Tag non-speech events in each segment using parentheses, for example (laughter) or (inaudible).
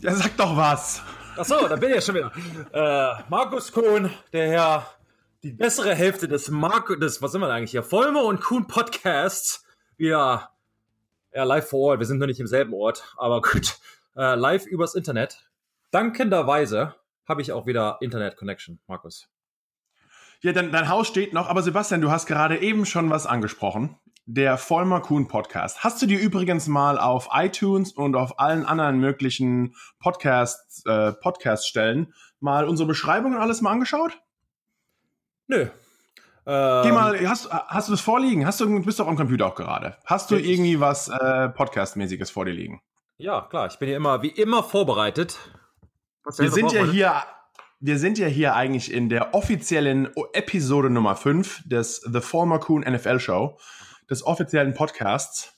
Ja, sag doch was. Achso, da bin ich ja schon wieder. Äh, Markus Kuhn, der Herr, die bessere Hälfte des Marco, des, was sind wir denn eigentlich hier? Vollmer und Kuhn Podcasts. Wieder, ja, live vor Ort. Wir sind noch nicht im selben Ort, aber gut. Äh, live übers Internet. Dankenderweise habe ich auch wieder Internet-Connection, Markus. Ja, dein, dein Haus steht noch, aber Sebastian, du hast gerade eben schon was angesprochen. Der Vollmer Kuhn Podcast. Hast du dir übrigens mal auf iTunes und auf allen anderen möglichen Podcast, äh, Podcast-Stellen mal unsere Beschreibungen alles mal angeschaut? Nö. Geh mal, hast, hast du das vorliegen? Hast du, du bist doch am Computer auch gerade. Hast du irgendwie was äh, Podcast-mäßiges vor dir liegen? Ja, klar, ich bin ja immer, wie immer vorbereitet. Was Wir sind ja hier, wir sind ja hier eigentlich in der offiziellen Episode Nummer 5 des The Former Coon NFL Show, des offiziellen Podcasts.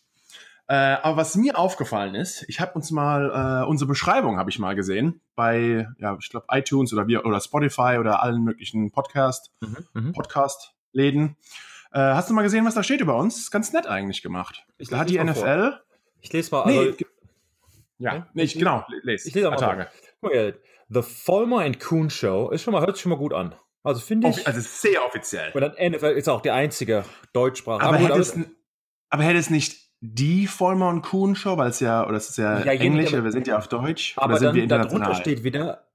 Äh, aber was mir aufgefallen ist, ich habe uns mal äh, unsere Beschreibung habe ich mal gesehen bei, ja, ich glaube iTunes oder wir oder Spotify oder allen möglichen Podcast Mhm, mhm. Podcast Läden. Äh, hast du mal gesehen, was da steht über uns? Ist ganz nett eigentlich gemacht. Ich da hat die mal vor. NFL. Ich lese mal, also, Nee, ja, nee, ich, genau, lese. Ich lese auch mal Tage. The Vollmer and Kuhn Show ist schon mal, hört sich schon mal gut an. Also finde ich. Also sehr offiziell. und dann NFL ist auch der einzige Deutschsprache. Aber, es, n- aber hätte es nicht die Vollmer und Kuhn Show, weil es ja, oder es ist ja, Ja, Englisch, oder wir sind ja auf Deutsch, aber oder sind wir dann darunter steht wieder,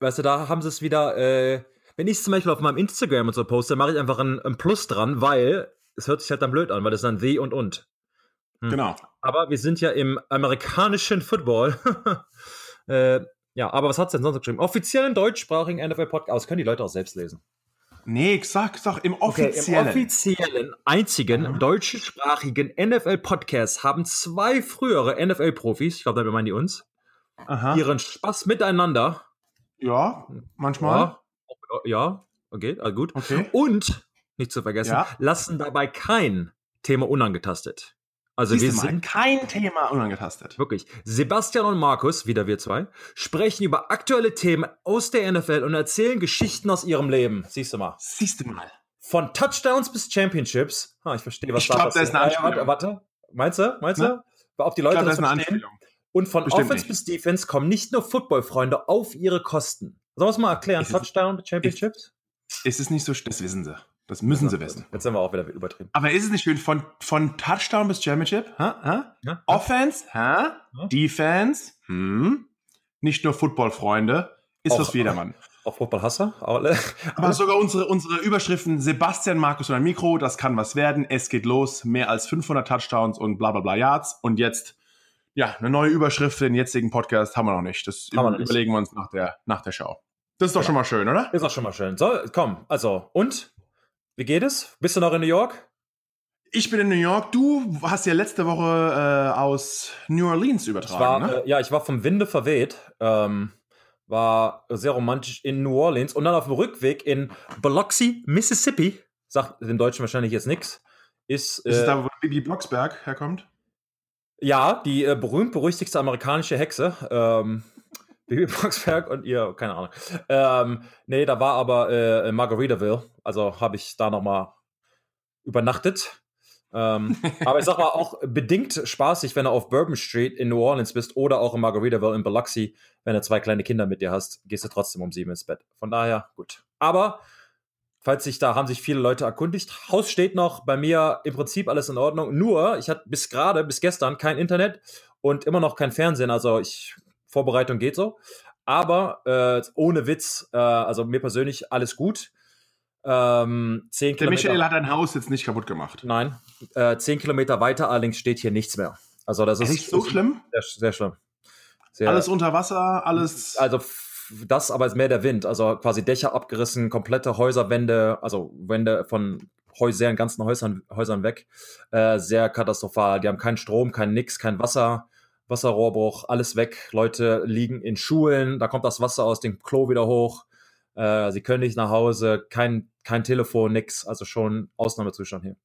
weißt du, da haben sie es wieder, äh, wenn ich zum Beispiel auf meinem Instagram und so poste, mache ich einfach ein, ein Plus dran, weil es hört sich halt dann blöd an, weil das dann The und und. Genau. Aber wir sind ja im amerikanischen Football. (laughs) äh, ja, aber was hat's denn sonst geschrieben? Offiziellen deutschsprachigen NFL-Podcast. Das können die Leute auch selbst lesen. Nee, sag, sag, im Okay, offiziellen. Im offiziellen, einzigen Mhm. deutschsprachigen NFL-Podcast haben zwei frühere NFL-Profis, ich glaube, damit meinen die uns, Aha. ihren Spaß miteinander. Ja, manchmal. Ja, ja okay, also gut. Okay. Und, nicht zu vergessen, Ja. lassen dabei kein Thema unangetastet. Also wir Siehst du mal, sind kein Thema unangetastet. Wirklich. Sebastian und Markus, wieder wir zwei, sprechen über aktuelle Themen aus der NFL und erzählen Geschichten aus ihrem Leben. Siehst du mal. Siehst du mal. Von Touchdowns bis Championships. Ah, ich verstehe, was Ich glaub, passiert. das ist eine Ah, ja, Anspielung. Warte, warte. Meinst du? Meinst Ne? du? Ob die Ich Leute glaube, das das ist eine verstehen? Anspielung. Und von Bestimmt Offense nicht. bis Defense kommen nicht nur Football-Freunde auf ihre Kosten. Sollen wir es mal erklären? Ist Touchdown, Championships? Ist es nicht so, das wissen sie. Das müssen sie wissen. Jetzt sind wir auch wieder übertrieben. Aber ist es nicht schön, von, von Touchdown bis Championship? Ha? Ha? Ja? Offense? Ha? Defense? Hm? Nicht nur Football-Freunde. Ist Auch- was für jedermann. (laughs) Auch Football-Hasser? Aber- Aber sogar unsere, unsere Überschriften Sebastian, Markus und ein Mikro, das kann was werden. Es geht los. Mehr als 500 Touchdowns und bla bla bla Yards. Und jetzt, ja, eine neue Überschrift für den jetzigen Podcast haben wir noch nicht. Das noch nicht. überlegen wir uns nach der, nach der Show. Das ist doch schon mal schön, oder? Ist auch schon mal schön. So, komm, also, und? Wie geht es? Bist du noch in New York? Ich bin in New York. Du hast ja letzte Woche äh, aus New Orleans Ich übertragen, war, ne? äh, ja, ich war vom Winde verweht. Ähm, war sehr romantisch in New Orleans und dann auf dem Rückweg in Biloxi, Mississippi. Sagt den Deutschen wahrscheinlich jetzt nichts. Ist, Ist es äh, da, wo Bibi Blocksberg herkommt? ja die äh, berühmt-berüchtigste amerikanische Hexe. Ähm, (laughs) Bibi Blocksberg und ihr, keine Ahnung. Ähm, nee, da war aber äh, Margaritaville. Also habe ich da nochmal übernachtet. ähm, aber ich sag mal auch bedingt spaßig, wenn du auf Bourbon Street in New Orleans bist oder auch in Margaritaville in Biloxi, wenn du zwei kleine Kinder mit dir hast, gehst du trotzdem um sieben ins Bett. Von daher gut. Aber falls sich da haben sich viele Leute erkundigt, Haus steht noch bei mir im Prinzip alles in Ordnung. Nur ich hatte bis gerade bis gestern kein Internet und immer noch kein Fernsehen. Also ich Vorbereitung geht so. Aber äh, ohne Witz, äh, also mir persönlich alles gut. Ähm, zehn Der Kilometer. Michael hat ein Haus jetzt nicht kaputt gemacht. Nein, äh, zehn Kilometer weiter allerdings steht hier nichts mehr. Also das ist Echt so schlimm? Sehr, sehr schlimm. Sehr, Alles unter Wasser, alles. also das aber ist mehr der Wind. Also quasi Dächer abgerissen, komplette Häuserwände, also Wände von Häusern, ganzen Häusern, Häusern weg. Äh, sehr katastrophal. Die haben keinen Strom, kein Nix, kein Wasser. Wasserrohrbruch, alles weg. Leute liegen in Schulen, da kommt das Wasser aus dem Klo wieder hoch. Äh, sie können nicht nach Hause, kein, kein Telefon, nix. Also schon Ausnahmezustand hier.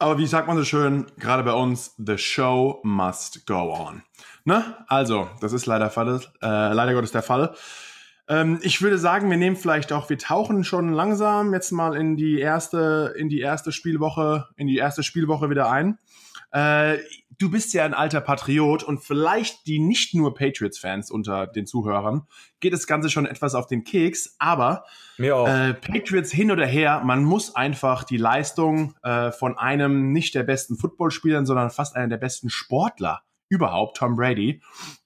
Aber wie sagt man so schön, gerade bei uns, the show must go on. Ne? Also, das ist leider, äh, leider Gottes der Fall. Ähm, ich würde sagen, wir nehmen vielleicht auch, wir tauchen schon langsam jetzt mal in die erste, in die erste Spielwoche, in die erste Spielwoche wieder ein. Äh, du bist ja ein alter Patriot und vielleicht die nicht nur Patriots-Fans unter den Zuhörern geht das Ganze schon etwas auf den Keks, aber äh, Patriots hin oder her, man muss einfach die Leistung äh, von einem nicht der besten Footballspielern, sondern fast einer der besten Sportler überhaupt, Tom Brady,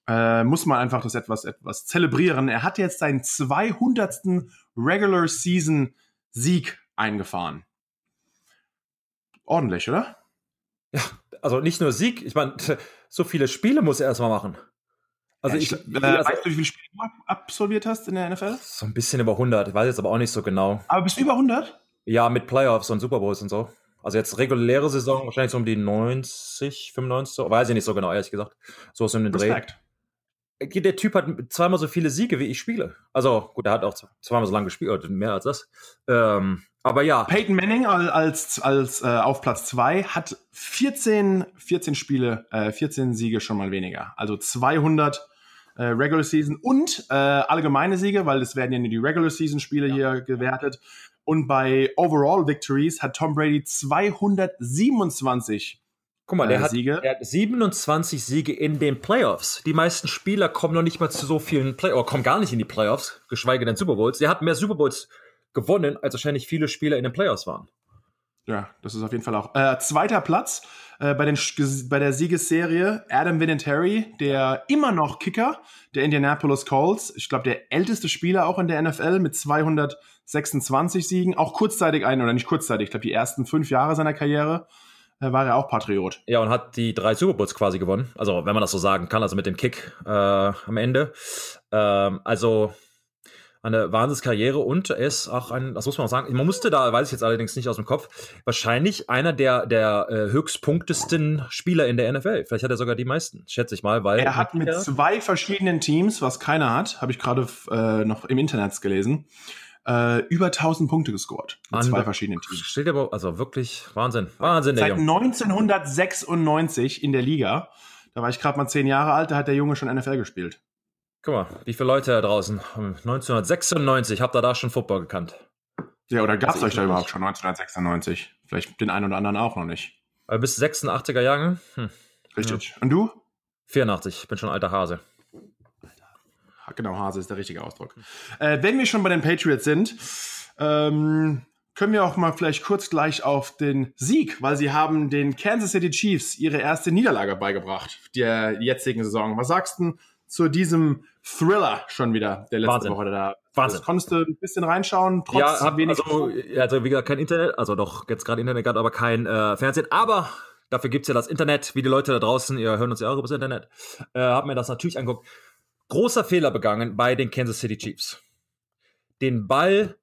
äh, muss man einfach das etwas, etwas zelebrieren. Er hat jetzt seinen 200. Regular Season Sieg eingefahren. Ordentlich, oder? Ja, (laughs) also nicht nur Sieg, ich meine, (laughs) so viele Spiele muss er erstmal machen. Also ich, ich äh, also, weißt du, wie viele Spiele du absolviert hast in der NFL? So ein bisschen über 100, ich weiß jetzt aber auch nicht so genau. Aber bist du über 100? Ja, mit Playoffs und Super Bowls und so. Also jetzt reguläre Saison wahrscheinlich so um die 90, 95, so, weiß ich nicht so genau, ehrlich gesagt. So ist in den Dreh. Der Typ hat zweimal so viele Siege, wie ich spiele. Also gut, er hat auch zweimal so lange gespielt, mehr als das. Ähm, aber ja. Peyton Manning als, als äh, auf Platz 2 hat 14, 14 Spiele, äh, 14 Siege schon mal weniger. Also 200 äh, Regular Season und äh, allgemeine Siege, weil es werden ja nur die Regular Season Spiele ja. hier gewertet. Und bei Overall Victories hat Tom Brady 227 Guck mal, der, äh, hat, Siege. der hat 27 Siege in den Playoffs. Die meisten Spieler kommen noch nicht mal zu so vielen Playoffs, oder kommen gar nicht in die Playoffs, geschweige denn Super Bowls. Der hat mehr Super Bowls gewonnen, als wahrscheinlich viele Spieler in den Playoffs waren. Ja, das ist auf jeden Fall auch. Äh, zweiter Platz äh, bei, den, bei der Siegesserie Adam Vinatieri, der immer noch Kicker der Indianapolis Colts. Ich glaube, der älteste Spieler auch in der NFL mit 226 Siegen. Auch kurzzeitig ein, oder nicht kurzzeitig, ich glaube, die ersten fünf Jahre seiner Karriere war er auch Patriot. Ja, und hat die drei Super Bowls quasi gewonnen. Also, wenn man das so sagen kann, also mit dem Kick äh, am Ende. Ähm, also eine Wahnsinnskarriere und er ist auch ein, das muss man auch sagen, man musste da, weiß ich jetzt allerdings nicht aus dem Kopf, wahrscheinlich einer der, der äh, höchstpunktesten Spieler in der NFL. Vielleicht hat er sogar die meisten, schätze ich mal, weil. Er hat mit zwei verschiedenen Teams, was keiner hat, habe ich gerade äh, noch im Internet gelesen, äh, über 1000 Punkte gescored. Mit An zwei verschiedenen Teams. Steht aber, also wirklich Wahnsinn. Wahnsinn, der Seit Junge. 1996 in der Liga. Da war ich gerade mal zehn Jahre alt, da hat der Junge schon NFL gespielt. Guck mal, wie viele Leute da draußen. 1996, habt ihr da schon Football gekannt? Ja, oder gab es also euch da überhaupt schon 1996? Vielleicht den einen oder anderen auch noch nicht. Aber bis 86er Jahre? Hm. Richtig. Ja. Und du? 84, bin schon alter Hase. Genau, Hase ist der richtige Ausdruck. Äh, wenn wir schon bei den Patriots sind, ähm, können wir auch mal vielleicht kurz gleich auf den Sieg, weil sie haben den Kansas City Chiefs ihre erste Niederlage beigebracht, der jetzigen Saison. Was sagst du zu diesem Thriller schon wieder, der letzte Wahnsinn. Woche da. Wahnsinn. Das konntest du ein bisschen reinschauen, trotz ja, hab, wenig. Also, also, wie gesagt, kein Internet, also doch jetzt gerade Internet gehabt, aber kein äh, Fernsehen. Aber dafür gibt es ja das Internet, wie die Leute da draußen, ihr hören uns ja auch über das Internet, äh, hab mir das natürlich angeguckt. Großer Fehler begangen bei den Kansas City Chiefs. Den Ball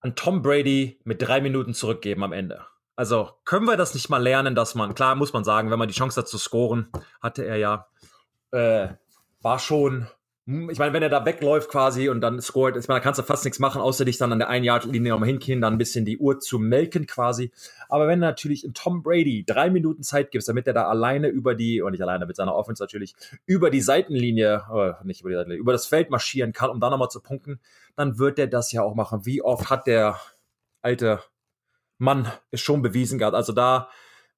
an Tom Brady mit drei Minuten zurückgeben am Ende. Also können wir das nicht mal lernen, dass man, klar muss man sagen, wenn man die Chance hat zu scoren, hatte er ja, äh, war schon ich meine, wenn er da wegläuft quasi und dann scoret, ich meine, da kannst du fast nichts machen, außer dich dann an der 1-Yard-Linie nochmal hinkriegen, dann ein bisschen die Uhr zu melken quasi. Aber wenn du natürlich Tom Brady drei Minuten Zeit gibst, damit er da alleine über die, oder nicht alleine, mit seiner Offense natürlich, über die Seitenlinie, oder nicht über die Seitenlinie, über das Feld marschieren kann, um dann nochmal zu punkten, dann wird er das ja auch machen. Wie oft hat der alte Mann es schon bewiesen gehabt? Also da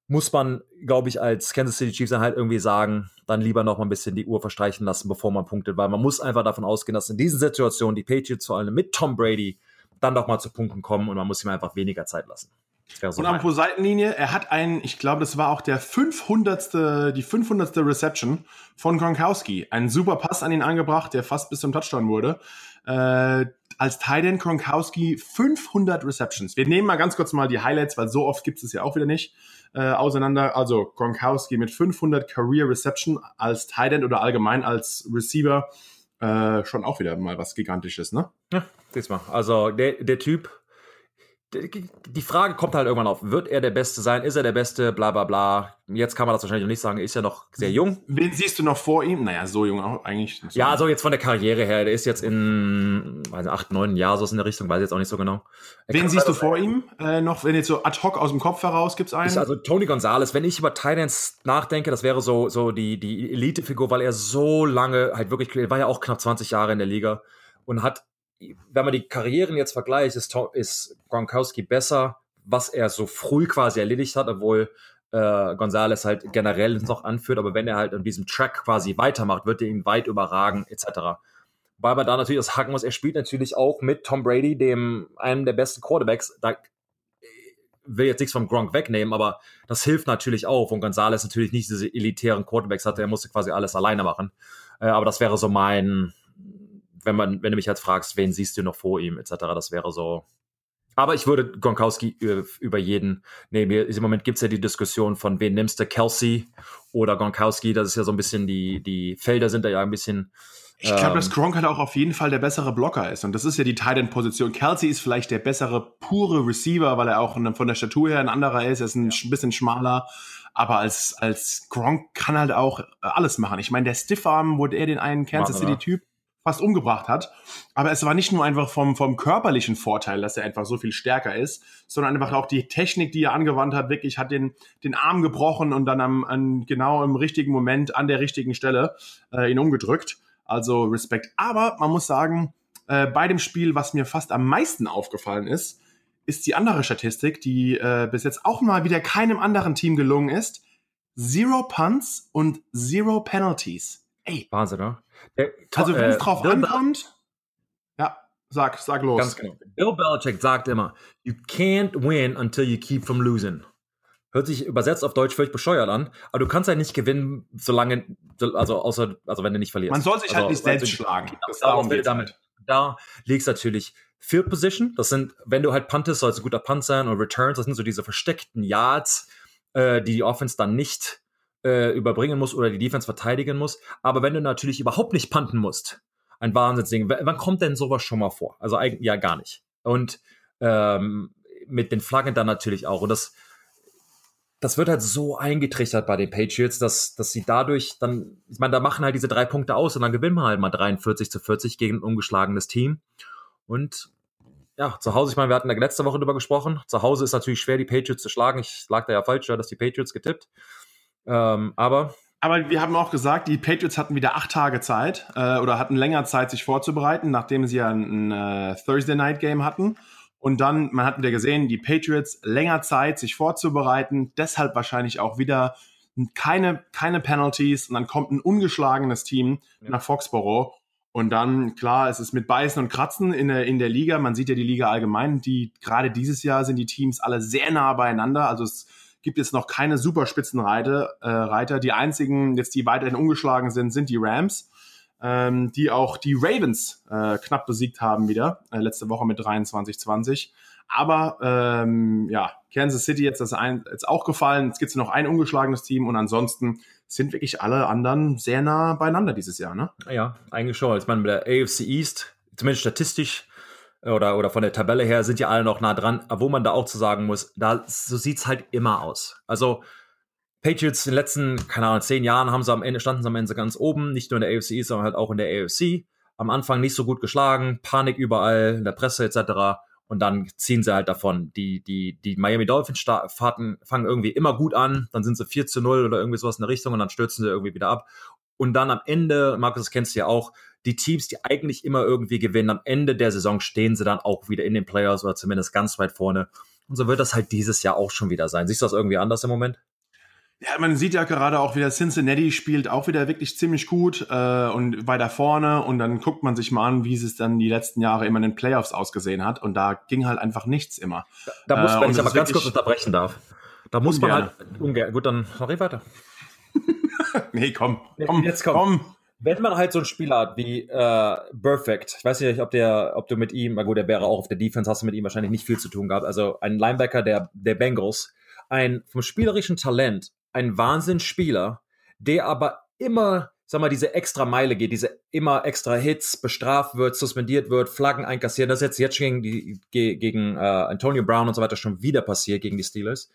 muss man, glaube ich, als Kansas City Chiefs dann halt irgendwie sagen, dann lieber noch mal ein bisschen die Uhr verstreichen lassen, bevor man punktet, weil man muss einfach davon ausgehen, dass in diesen Situationen die Patriots vor allem mit Tom Brady dann doch mal zu Punkten kommen und man muss ihm einfach weniger Zeit lassen. So und am pro Seitenlinie, er hat einen, ich glaube, das war auch der 500. die 500. Reception von Gronkowski. Einen super Pass an ihn angebracht, der fast bis zum Touchdown wurde. Äh, als Titan Gronkowski 500 Receptions. Wir nehmen mal ganz kurz mal die Highlights, weil so oft gibt es ja auch wieder nicht äh, auseinander. Also Gronkowski mit 500 Career Reception als End oder allgemein als Receiver äh, schon auch wieder mal was Gigantisches, ne? Ja, diesmal. Also der, der Typ die Frage kommt halt irgendwann auf, wird er der Beste sein? Ist er der Beste? Bla bla bla. Jetzt kann man das wahrscheinlich noch nicht sagen, er ist ja noch sehr jung. Wen siehst du noch vor ihm? Naja, so jung auch eigentlich. So ja, so jetzt von der Karriere her. Der ist jetzt in also acht, neun Jahren so in der Richtung, weiß ich jetzt auch nicht so genau. Er Wen siehst du vor ihm? Äh, noch, wenn jetzt so ad hoc aus dem Kopf heraus gibt es einen? also Tony Gonzalez, wenn ich über Titans nachdenke, das wäre so, so die, die Elite-Figur, weil er so lange halt wirklich, er war ja auch knapp 20 Jahre in der Liga und hat wenn man die Karrieren jetzt vergleicht, ist, ist Gronkowski besser, was er so früh quasi erledigt hat, obwohl äh, Gonzales halt generell noch anführt, aber wenn er halt an diesem Track quasi weitermacht, wird er ihn weit überragen, etc. Weil man da natürlich das hacken muss, er spielt natürlich auch mit Tom Brady, dem einem der besten Quarterbacks. Da will jetzt nichts vom Gronk wegnehmen, aber das hilft natürlich auch. Und Gonzales natürlich nicht diese elitären Quarterbacks hatte, er musste quasi alles alleine machen. Äh, aber das wäre so mein, wenn man, wenn du mich jetzt fragst, wen siehst du noch vor ihm, etc., das wäre so. Aber ich würde Gronkowski über jeden nehmen. Im Moment gibt es ja die Diskussion von, wen nimmst du, Kelsey oder Gronkowski. Das ist ja so ein bisschen, die, die Felder sind da ja ein bisschen ich glaube, dass ähm. Gronk halt auch auf jeden Fall der bessere Blocker ist. Und das ist ja die Tight End Position. Kelsey ist vielleicht der bessere pure Receiver, weil er auch von der Statur her ein anderer ist. Er ist ein ja. bisschen schmaler. Aber als, als Gronk kann halt auch alles machen. Ich meine, der Stiffarm, wo er den einen Kansas City Typ fast umgebracht hat. Aber es war nicht nur einfach vom, vom körperlichen Vorteil, dass er einfach so viel stärker ist, sondern einfach auch die Technik, die er angewandt hat, wirklich hat den, den Arm gebrochen und dann am, an, genau im richtigen Moment an der richtigen Stelle äh, ihn umgedrückt. Also Respekt. Aber man muss sagen, äh, bei dem Spiel, was mir fast am meisten aufgefallen ist, ist die andere Statistik, die äh, bis jetzt auch mal wieder keinem anderen Team gelungen ist. Zero Punts und Zero Penalties. Ey. Wahnsinn, ne? Also wenn es äh, drauf Bill ankommt, ja, sag, sag los. Ganz genau. Bill Belichick sagt immer, you can't win until you keep from losing. Hört sich übersetzt auf Deutsch völlig bescheuert an, aber du kannst ja nicht gewinnen, solange, also außer, also wenn du nicht verlierst. Man soll sich halt also, halt nicht selbst also, schlagen. Das darum geht damit. Da liegst natürlich Field Position, das sind, wenn du halt puntest, soll es ein guter Punt sein und Returns, das sind so diese versteckten Yards, äh, die die Offense dann nicht äh, überbringen muss oder die Defense verteidigen muss. Aber wenn du natürlich überhaupt nicht punten musst, ein Wahnsinnsding, wann kommt denn sowas schon mal vor? Also eigentlich ja gar nicht. Und ähm, mit den Flaggen dann natürlich auch. Und das, das wird halt so eingetrichtert bei den Patriots, dass, dass sie dadurch dann, ich meine, da machen halt diese drei Punkte aus und dann gewinnen wir halt mal 43 zu 40 gegen ein ungeschlagenes Team. Und ja, zu Hause, ich meine, wir hatten da letzte Woche drüber gesprochen. Zu Hause ist natürlich schwer, die Patriots zu schlagen. Ich lag da ja falsch, ja, dass die Patriots getippt. Ähm, aber. Aber wir haben auch gesagt, die Patriots hatten wieder acht Tage Zeit äh, oder hatten länger Zeit, sich vorzubereiten, nachdem sie ja ein, ein äh, Thursday Night Game hatten. Und dann, man hat wieder gesehen, die Patriots länger Zeit, sich vorzubereiten, deshalb wahrscheinlich auch wieder keine, keine Penalties und dann kommt ein ungeschlagenes Team ja. nach Foxborough. Und dann, klar, es ist mit Beißen und Kratzen in der, in der Liga. Man sieht ja die Liga allgemein, die gerade dieses Jahr sind die Teams alle sehr nah beieinander. Also es gibt jetzt noch keine Superspitzenreiter. Äh, Reiter. Die einzigen, jetzt die weiterhin ungeschlagen sind, sind die Rams ähm, die auch die Ravens äh, knapp besiegt haben wieder, äh, letzte Woche mit 23-20. Aber ähm, ja, Kansas City jetzt, das ein, jetzt auch gefallen. Jetzt gibt es noch ein ungeschlagenes Team und ansonsten sind wirklich alle anderen sehr nah beieinander dieses Jahr, ne? Ja, eigentlich schon. Ich meine, bei der AFC East, zumindest statistisch oder, oder von der Tabelle her, sind ja alle noch nah dran. Wo man da auch zu sagen muss, da so sieht's halt immer aus. Also Patriots in den letzten, keine Ahnung, zehn Jahren haben sie am Ende, standen sie am Ende ganz oben, nicht nur in der AFC, sondern halt auch in der AFC. Am Anfang nicht so gut geschlagen, Panik überall, in der Presse etc. Und dann ziehen sie halt davon. Die, die, die Miami Dolphins fahrten, fangen irgendwie immer gut an, dann sind sie 4 zu 0 oder irgendwie sowas in der Richtung und dann stürzen sie irgendwie wieder ab. Und dann am Ende, Markus, das kennst du ja auch, die Teams, die eigentlich immer irgendwie gewinnen, am Ende der Saison stehen sie dann auch wieder in den Playoffs oder zumindest ganz weit vorne. Und so wird das halt dieses Jahr auch schon wieder sein. Siehst du das irgendwie anders im Moment? Ja, man sieht ja gerade auch wieder, Cincinnati spielt auch wieder wirklich ziemlich gut äh, und weiter vorne und dann guckt man sich mal an, wie es dann die letzten Jahre immer in den Playoffs ausgesehen hat und da ging halt einfach nichts immer. Da, da muss, äh, wenn ich aber ganz kurz unterbrechen darf, da muss ungern. man halt, ungern, gut, dann ich weiter. (laughs) nee, komm, komm, jetzt komm. komm. Wenn man halt so einen Spieler hat wie äh, Perfect, ich weiß nicht, ob der, ob du mit ihm, na gut, der wäre auch auf der Defense, hast du mit ihm wahrscheinlich nicht viel zu tun gehabt. Also ein Linebacker der, der Bengals, ein vom spielerischen Talent ein Wahnsinnsspieler, der aber immer, sag mal, diese extra Meile geht, diese immer extra Hits, bestraft wird, suspendiert wird, Flaggen einkassiert. Das ist jetzt, jetzt gegen, die, gegen äh, Antonio Brown und so weiter schon wieder passiert gegen die Steelers.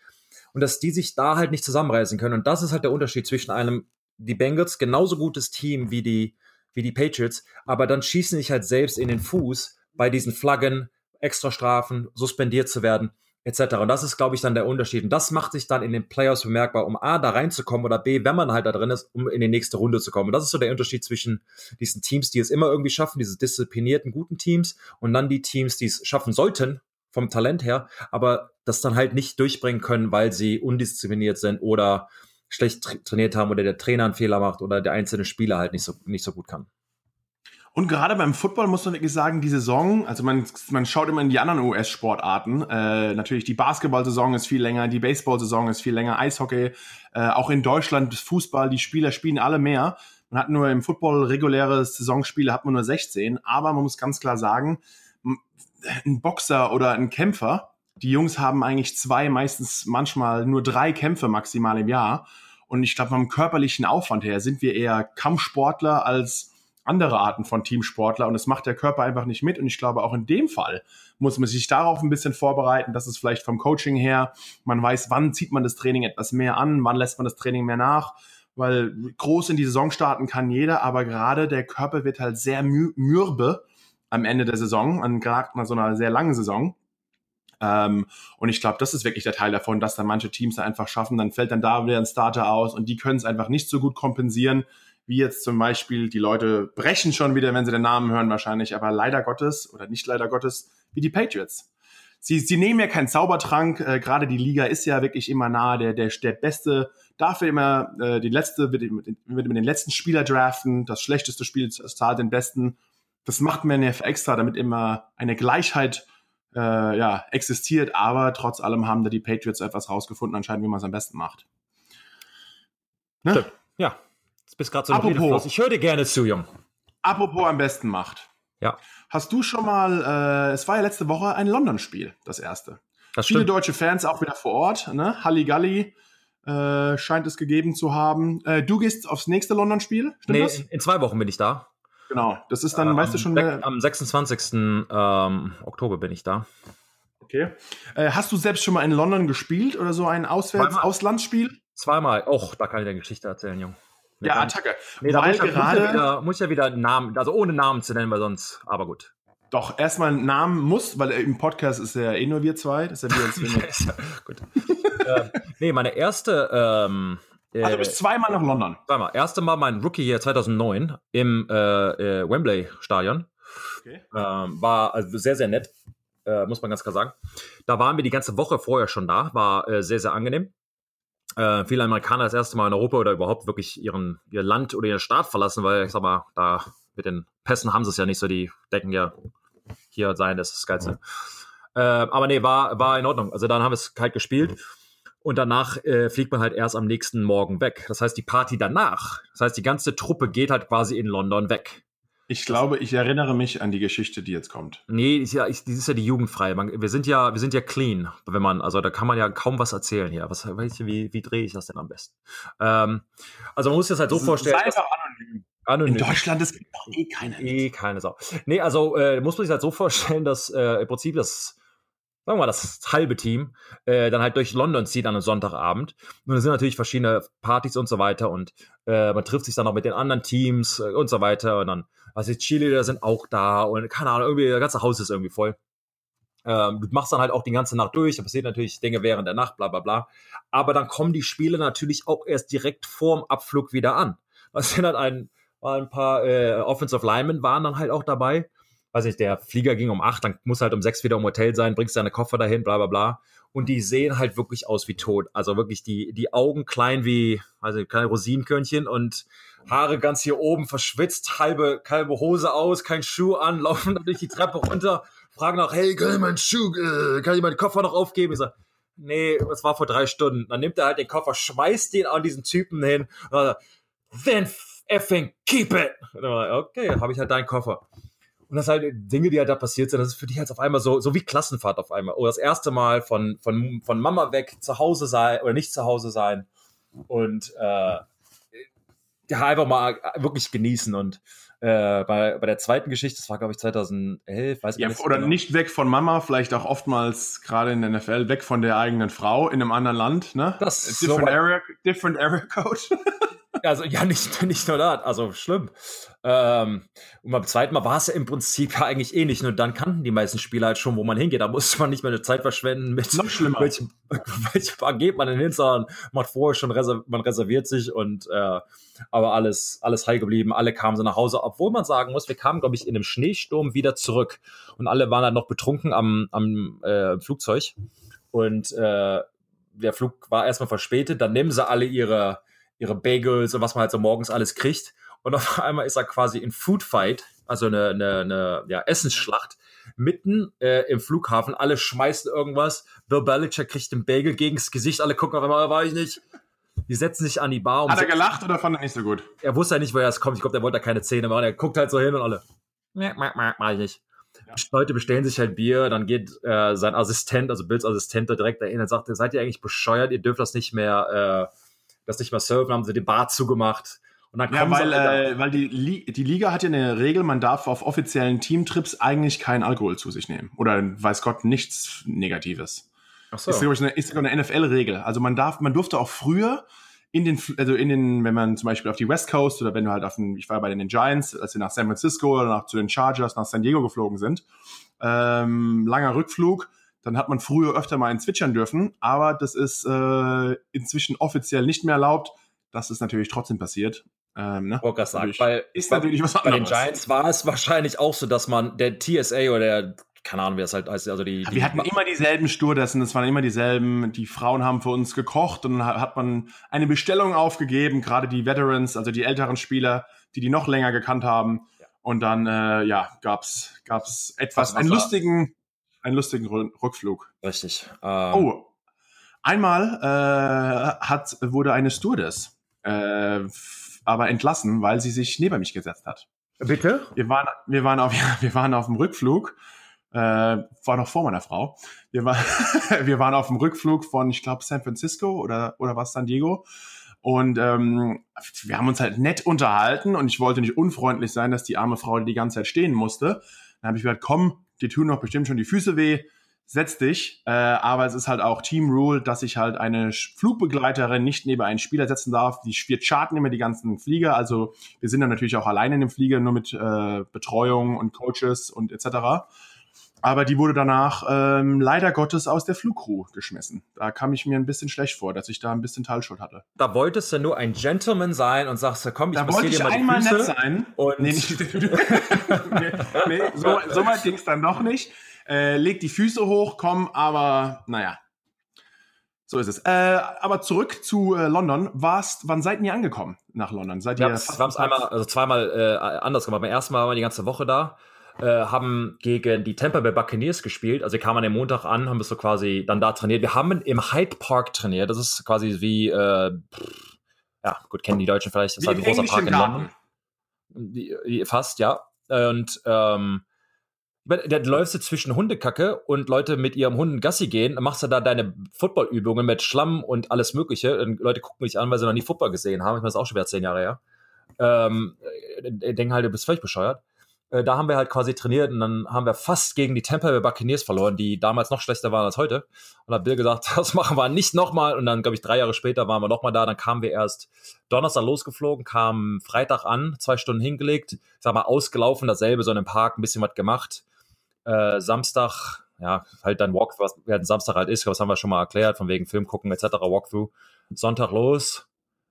Und dass die sich da halt nicht zusammenreißen können. Und das ist halt der Unterschied zwischen einem, die Bengals, genauso gutes Team wie die, wie die Patriots, aber dann schießen sich halt selbst in den Fuß bei diesen Flaggen, Extrastrafen, suspendiert zu werden etc. Und das ist, glaube ich, dann der Unterschied. Und das macht sich dann in den Playoffs bemerkbar, um A, da reinzukommen oder B, wenn man halt da drin ist, um in die nächste Runde zu kommen. Und das ist so der Unterschied zwischen diesen Teams, die es immer irgendwie schaffen, diese disziplinierten, guten Teams und dann die Teams, die es schaffen sollten, vom Talent her, aber das dann halt nicht durchbringen können, weil sie undiszipliniert sind oder schlecht tra trainiert haben oder der Trainer einen Fehler macht oder der einzelne Spieler halt nicht so, nicht so gut kann. Und gerade beim Football muss man wirklich sagen, die Saison, also man, man schaut immer in die anderen US-Sportarten. Äh, natürlich die Basketball-Saison ist viel länger, die Baseball-Saison ist viel länger, Eishockey, äh, auch in Deutschland Fußball, die Spieler spielen alle mehr. Man hat nur im Football reguläre Saisonspiele, hat man nur 16, aber man muss ganz klar sagen, ein Boxer oder ein Kämpfer, die Jungs haben eigentlich zwei, meistens manchmal nur drei Kämpfe maximal im Jahr. Und ich glaube, vom körperlichen Aufwand her sind wir eher Kampfsportler als andere Arten von Teamsportler. Und das macht der Körper einfach nicht mit. Und ich glaube, auch in dem Fall muss man sich darauf ein bisschen vorbereiten, dass es vielleicht vom Coaching her, man weiß, wann zieht man das Training etwas mehr an, wann lässt man das Training mehr nach, weil groß in die Saison starten kann jeder, aber gerade der Körper wird halt sehr mürbe am Ende der Saison, an gerade nach so einer sehr langen Saison. Ähm, und ich glaube, das ist wirklich der Teil davon, dass da manche Teams einfach schaffen, dann fällt dann da wieder ein Starter aus und die können es einfach nicht so gut kompensieren wie jetzt zum Beispiel die Leute brechen schon wieder, wenn sie den Namen hören wahrscheinlich, aber leider Gottes oder nicht leider Gottes, wie die Patriots. Sie, sie nehmen ja keinen Zaubertrank, äh, gerade die Liga ist ja wirklich immer nah, der, der, der beste, dafür immer äh, die letzte, wird mit, mit den letzten Spieler draften, das schlechteste Spiel zahlt den besten. Das macht man ja extra, damit immer eine Gleichheit äh, ja, existiert, aber trotz allem haben da die Patriots etwas rausgefunden, anscheinend, wie man es am besten macht. Ne? Ja, Du bist gerade so Apropos, Ich höre dir gerne zu, Jung. Apropos am besten macht. Ja. Hast du schon mal, äh, es war ja letzte Woche ein London-Spiel, das erste. Das Viele deutsche Fans auch wieder vor Ort, ne? Halligalli äh, scheint es gegeben zu haben. Äh, du gehst aufs nächste London-Spiel, stimmt nee, das? In, in zwei Wochen bin ich da. Genau, das ist dann, äh, weißt du schon. Am 26. Ähm, Oktober bin ich da. Okay. Äh, hast du selbst schon mal in London gespielt oder so ein Auswärts-Auslandsspiel? Zweimal. Och, da kann ich dir eine Geschichte erzählen, Jung. Ja, Attacke. Nee, da muss, gerade, ja wieder, muss ja wieder Namen, also ohne Namen zu nennen, weil sonst, aber gut. Doch, erstmal einen Namen muss, weil im Podcast ist ja eh nur wir zwei. Das ist ja wir als (laughs) gut. äh, nee, meine erste. Ähm, also, du bist zweimal nach London. Zweimal. Erste Mal mein Rookie hier 2009 im äh, äh, Wembley Stadion. Okay. Ähm, war also sehr, sehr nett, äh, muss man ganz klar sagen. Da waren wir die ganze Woche vorher schon da, war äh, sehr, sehr angenehm äh, viele Amerikaner das erste Mal in Europa oder überhaupt wirklich ihren, ihr Land oder ihren Staat verlassen, weil ich sag mal, da mit den Pässen haben sie es ja nicht so, die denken ja, hier sein, das ist das Geilste. Äh, aber nee, war, war in Ordnung. Also dann haben wir es kalt gespielt und danach äh, fliegt man halt erst am nächsten Morgen weg. Das heißt, die Party danach, das heißt, die ganze Truppe geht halt quasi in London weg. Ich glaube, ich erinnere mich an die Geschichte, die jetzt kommt. Nee, ist ja, ist, ist ja die jugendfreie. Man, wir sind ja, wir sind ja clean, wenn man, also da kann man ja kaum was erzählen hier. Was, wie, wie drehe ich das denn am besten? Ähm, also man muss sich das halt so das vorstellen. Sei einfach anonym. Anonym. In Deutschland ist eh keine. Eh keine Sau. Nee, also äh, muss man sich halt so vorstellen, dass äh, im Prinzip das, sagen wir mal, das halbe Team äh, dann halt durch London zieht an einem Sonntagabend. Und es sind natürlich verschiedene Partys und so weiter und äh, man trifft sich dann auch mit den anderen Teams äh, und so weiter und dann was jetzt Cheerleader sind auch da und keine Ahnung, irgendwie, das ganze Haus ist irgendwie voll. Ähm, du machst dann halt auch die ganze Nacht durch, da passiert natürlich Dinge während der Nacht, bla bla bla. Aber dann kommen die Spiele natürlich auch erst direkt vorm Abflug wieder an. Was (laughs) sind halt ein, ein paar äh, Offensive Linemen waren dann halt auch dabei. Weiß nicht, der Flieger ging um acht, dann muss halt um sechs wieder im Hotel sein, bringst deine Koffer dahin, bla bla bla. Und die sehen halt wirklich aus wie tot. Also wirklich die, die Augen klein wie, also kleine Rosinenkörnchen und Haare ganz hier oben verschwitzt, halbe, halbe Hose aus, kein Schuh an, (laughs) laufen durch die Treppe runter, fragen nach, hey, kann ich meinen Schuh, äh, kann ich meinen Koffer noch aufgeben? Ich sag, nee, das war vor drei Stunden. Dann nimmt er halt den Koffer, schmeißt den an diesen Typen hin, sagt, then effing keep it. okay, habe ich halt deinen Koffer. Und das halt Dinge, die halt da passiert sind, das ist für dich halt auf einmal so, so wie Klassenfahrt auf einmal. Oder das erste Mal von, von, von Mama weg zu Hause sein oder nicht zu Hause sein. Und äh, ja, einfach mal wirklich genießen und äh, bei, bei der zweiten Geschichte, das war glaube ich 2011, weiß ich ja, nicht. Oder genau. nicht weg von Mama, vielleicht auch oftmals gerade in der NFL weg von der eigenen Frau in einem anderen Land, ne? Das different, so area, different area code. (laughs) also ja, nicht, (laughs) nicht nur das, also schlimm. Ähm, und beim zweiten Mal war es ja im Prinzip ja eigentlich ähnlich, nur dann kannten die meisten Spieler halt schon, wo man hingeht. Da musste man nicht mehr eine Zeit verschwenden mit Noch schlimmer. welchem, (laughs) welchem Bar geht man denn hin, sondern man hat vorher schon reserv man reserviert sich und äh, aber alles, alles heil geblieben, alle kamen so nach Hause, obwohl man sagen muss, wir kamen, glaube ich, in einem Schneesturm wieder zurück und alle waren dann noch betrunken am, am äh, Flugzeug. Und äh, der Flug war erstmal verspätet, dann nehmen sie alle ihre, ihre Bagels und was man halt so morgens alles kriegt. Und auf (laughs) einmal ist er quasi in Food Fight, also eine, eine, eine ja, Essensschlacht, mitten äh, im Flughafen. Alle schmeißen irgendwas. Bill Belichick kriegt den Bagel gegen das Gesicht. Alle gucken auf einmal, war ich nicht. Die setzen sich an die Bar. Hat er gelacht oder fand er nicht so gut? Er wusste ja nicht, woher es kommt. Ich glaube, der wollte da keine Zähne machen. Er guckt halt so hin und alle. Mach ich nicht. Ja. Leute bestellen sich halt Bier, dann geht äh, sein Assistent, also Bills Assistent, da direkt dahin und sagt, seid ihr eigentlich bescheuert, ihr dürft das nicht mehr, äh, das nicht mehr surfen, haben sie die Bar zugemacht. Und dann ja, weil, äh, weil die, Li die Liga hat ja eine Regel, man darf auf offiziellen Teamtrips eigentlich keinen Alkohol zu sich nehmen. Oder weiß Gott, nichts Negatives. Ach so. Ist, glaube ich, eine, ist eine NFL-Regel. Also man darf, man durfte auch früher in den, also in den, wenn man zum Beispiel auf die West Coast oder wenn du halt auf den, ich war bei den Giants, als wir nach San Francisco oder nach, zu den Chargers nach San Diego geflogen sind, ähm, langer Rückflug, dann hat man früher öfter mal ein Zwitschern dürfen, aber das ist äh, inzwischen offiziell nicht mehr erlaubt. Das ist natürlich trotzdem passiert. Ähm, ne? Walker sagt, bei, ist natürlich was anderes. Bei den Giants war es wahrscheinlich auch so, dass man der TSA oder der keine Ahnung, wie das halt heißt. Also die, die wir hatten immer dieselben Sturdessen, es waren immer dieselben. Die Frauen haben für uns gekocht und dann hat man eine Bestellung aufgegeben, gerade die Veterans, also die älteren Spieler, die die noch länger gekannt haben. Ja. Und dann, äh, ja, gab's gab's etwas, einen lustigen, einen lustigen Rückflug. Richtig. Ähm. Oh, einmal äh, hat wurde eine Stewardess äh, aber entlassen, weil sie sich neben mich gesetzt hat. Bitte? Wir waren, wir waren auf, (laughs) wir waren auf dem Rückflug äh, war noch vor meiner Frau. Wir, war, (laughs) wir waren auf dem Rückflug von, ich glaube, San Francisco oder, oder was, San Diego. Und ähm, wir haben uns halt nett unterhalten und ich wollte nicht unfreundlich sein, dass die arme Frau die ganze Zeit stehen musste. Dann habe ich gesagt, komm, dir tun doch bestimmt schon die Füße weh, setz dich. Äh, aber es ist halt auch Team Rule, dass ich halt eine Flugbegleiterin nicht neben einen Spieler setzen darf. Die wir charten immer die ganzen Flieger. Also wir sind dann natürlich auch alleine in dem Flieger, nur mit äh, Betreuung und Coaches und etc. Aber die wurde danach ähm, leider Gottes aus der Flugcrew geschmissen. Da kam ich mir ein bisschen schlecht vor, dass ich da ein bisschen Teilschuld hatte. Da wolltest du nur ein Gentleman sein und sagst, komm, ich da wollte ich dir mal einmal die Füße nett sein. Und nee, nicht, nee, (laughs) (laughs) nee, so, so weit ging es dann noch nicht. Äh, leg die Füße hoch, komm, aber naja. So ist es. Äh, aber zurück zu äh, London. Warst, wann seid ihr angekommen nach London? Seid wir ihr haben es einmal, also zweimal äh, anders gemacht. Beim ersten Mal waren wir die ganze Woche da äh, haben gegen die Tampa Bay Buccaneers gespielt. Also kamen an dem Montag an, haben wir so quasi dann da trainiert. Wir haben im Hyde Park trainiert. Das ist quasi wie, äh, ja, gut, kennen die Deutschen vielleicht. Das ist halt ein großer Park in London. Die, fast, ja. Und ähm, da läufst du zwischen Hundekacke und Leute mit ihrem Hunden Gassi gehen, dann machst du da deine Footballübungen mit Schlamm und alles Mögliche. Und Leute gucken mich an, weil sie noch nie Football gesehen haben. Ich meine, das ist auch schon wieder zehn Jahre her. Ähm, denken halt, du bist völlig bescheuert. Äh, da haben wir halt quasi trainiert und dann haben wir fast gegen die Tampa Bay Buccaneers verloren, die damals noch schlechter waren als heute. Und hat Bill gesagt, (laughs) das machen wir nicht nochmal. Und dann, glaube ich, drei Jahre später waren wir nochmal da. Dann kamen wir erst Donnerstag losgeflogen, kamen Freitag an, zwei Stunden hingelegt, ich sag mal, ausgelaufen, dasselbe, so in einem Park, ein bisschen was gemacht. Äh, Samstag, ja, halt dann Walkthrough, was halt Samstag halt ist, das haben wir schon mal erklärt, von wegen Film gucken etc., Walkthrough. Sonntag los,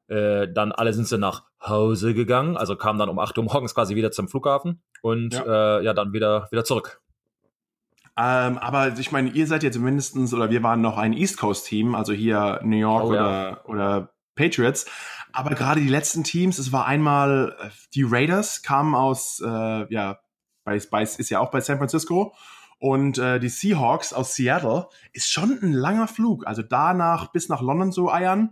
äh, dann alle sind sie nach Hause gegangen, also kamen dann um 8 Uhr morgens quasi wieder zum Flughafen und ja, äh, ja dann wieder, wieder zurück. Ähm, aber ich meine, ihr seid jetzt mindestens, oder wir waren noch ein East Coast Team, also hier New York oh, oder, ja. oder Patriots. Aber gerade die letzten Teams, es war einmal, äh, die Raiders kamen aus, äh, ja, bei, bei, ist ja auch bei San Francisco. Und äh, die Seahawks aus Seattle ist schon ein langer Flug. Also danach bis nach London zu eiern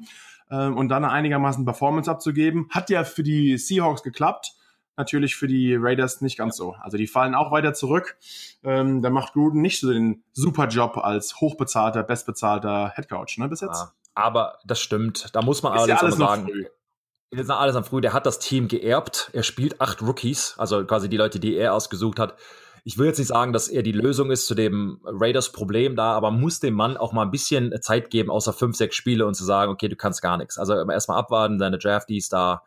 ähm, und dann einigermaßen Performance abzugeben. Hat ja für die Seahawks geklappt. Natürlich für die Raiders nicht ganz so. Also die fallen auch weiter zurück. Ähm, da macht Gruden nicht so den super Job als hochbezahlter, bestbezahlter Headcoach, ne, bis jetzt. Ja, aber das stimmt. Da muss man allerdings ja alles sagen. Früh. Jetzt noch alles am Früh. Der hat das Team geerbt. Er spielt acht Rookies, also quasi die Leute, die er ausgesucht hat. Ich will jetzt nicht sagen, dass er die Lösung ist zu dem Raiders-Problem da, aber muss dem Mann auch mal ein bisschen Zeit geben, außer fünf, sechs Spiele und zu sagen, okay, du kannst gar nichts. Also erstmal abwarten, deine Draftees da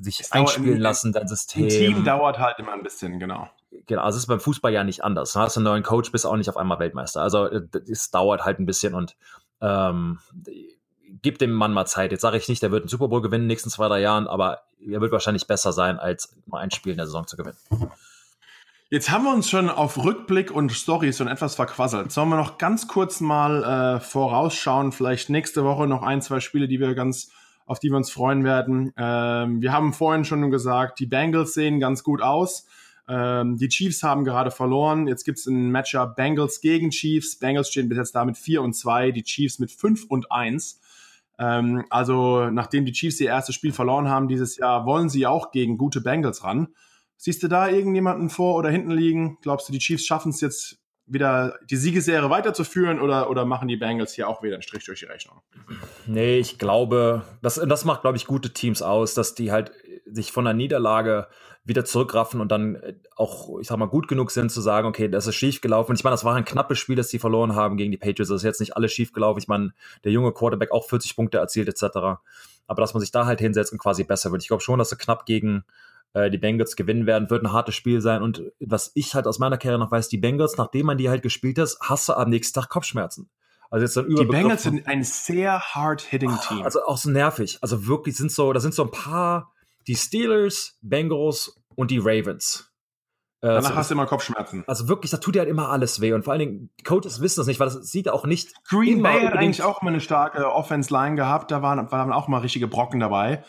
sich es einspielen lassen, dein System. Ein Team dauert halt immer ein bisschen, genau. Genau, also es ist beim Fußball ja nicht anders. Du hast einen neuen Coach, bist auch nicht auf einmal Weltmeister. Also es dauert halt ein bisschen und ähm, gib dem Mann mal Zeit. Jetzt sage ich nicht, der wird einen Super Bowl gewinnen in den nächsten zwei, drei Jahren, aber er wird wahrscheinlich besser sein, als nur ein Spiel in der Saison zu gewinnen. Jetzt haben wir uns schon auf Rückblick und Stories schon etwas verquasselt. Sollen wir noch ganz kurz mal äh, vorausschauen? Vielleicht nächste Woche noch ein, zwei Spiele, die wir ganz, auf die wir uns freuen werden. Ähm, wir haben vorhin schon gesagt, die Bengals sehen ganz gut aus. Ähm, die Chiefs haben gerade verloren. Jetzt gibt es ein Matchup Bengals gegen Chiefs. Bengals stehen bis jetzt da mit 4 und 2, die Chiefs mit 5 und 1. Ähm, also, nachdem die Chiefs ihr erstes Spiel verloren haben dieses Jahr, wollen sie auch gegen gute Bengals ran. Siehst du da irgendjemanden vor oder hinten liegen? Glaubst du, die Chiefs schaffen es jetzt wieder die Siegesserie weiterzuführen oder, oder machen die Bengals hier auch wieder einen Strich durch die Rechnung? Nee, ich glaube, das, das macht, glaube ich, gute Teams aus, dass die halt sich von der Niederlage wieder zurückraffen und dann äh, auch, ich sag mal, gut genug sind zu sagen, okay, das ist schief gelaufen. Ich meine, das war ein knappes Spiel, das sie verloren haben gegen die Patriots. Das ist jetzt nicht alles schief gelaufen. Ich meine, der junge Quarterback auch 40 Punkte erzielt, etc. Aber dass man sich da halt hinsetzt und quasi besser wird. Ich glaube schon, dass sie knapp gegen äh, die Bengals gewinnen werden, wird ein hartes Spiel sein. Und was ich halt aus meiner Karriere noch weiß, die Bengals, nachdem man die halt gespielt hat, hast du am nächsten Tag Kopfschmerzen. Also jetzt dann die Bengals sind ein sehr hard-hitting Team. Also auch so nervig. Also wirklich sind so, da sind so ein paar die Steelers, Bengals und die Ravens. Äh, Danach so, hast du immer Kopfschmerzen. Also wirklich, da tut dir halt immer alles weh. Und vor allen Dingen, Coaches wissen das nicht, weil das sieht auch nicht. Green Bay hat eigentlich auch mal eine starke Offense-Line gehabt. Da waren, waren auch mal richtige Brocken dabei.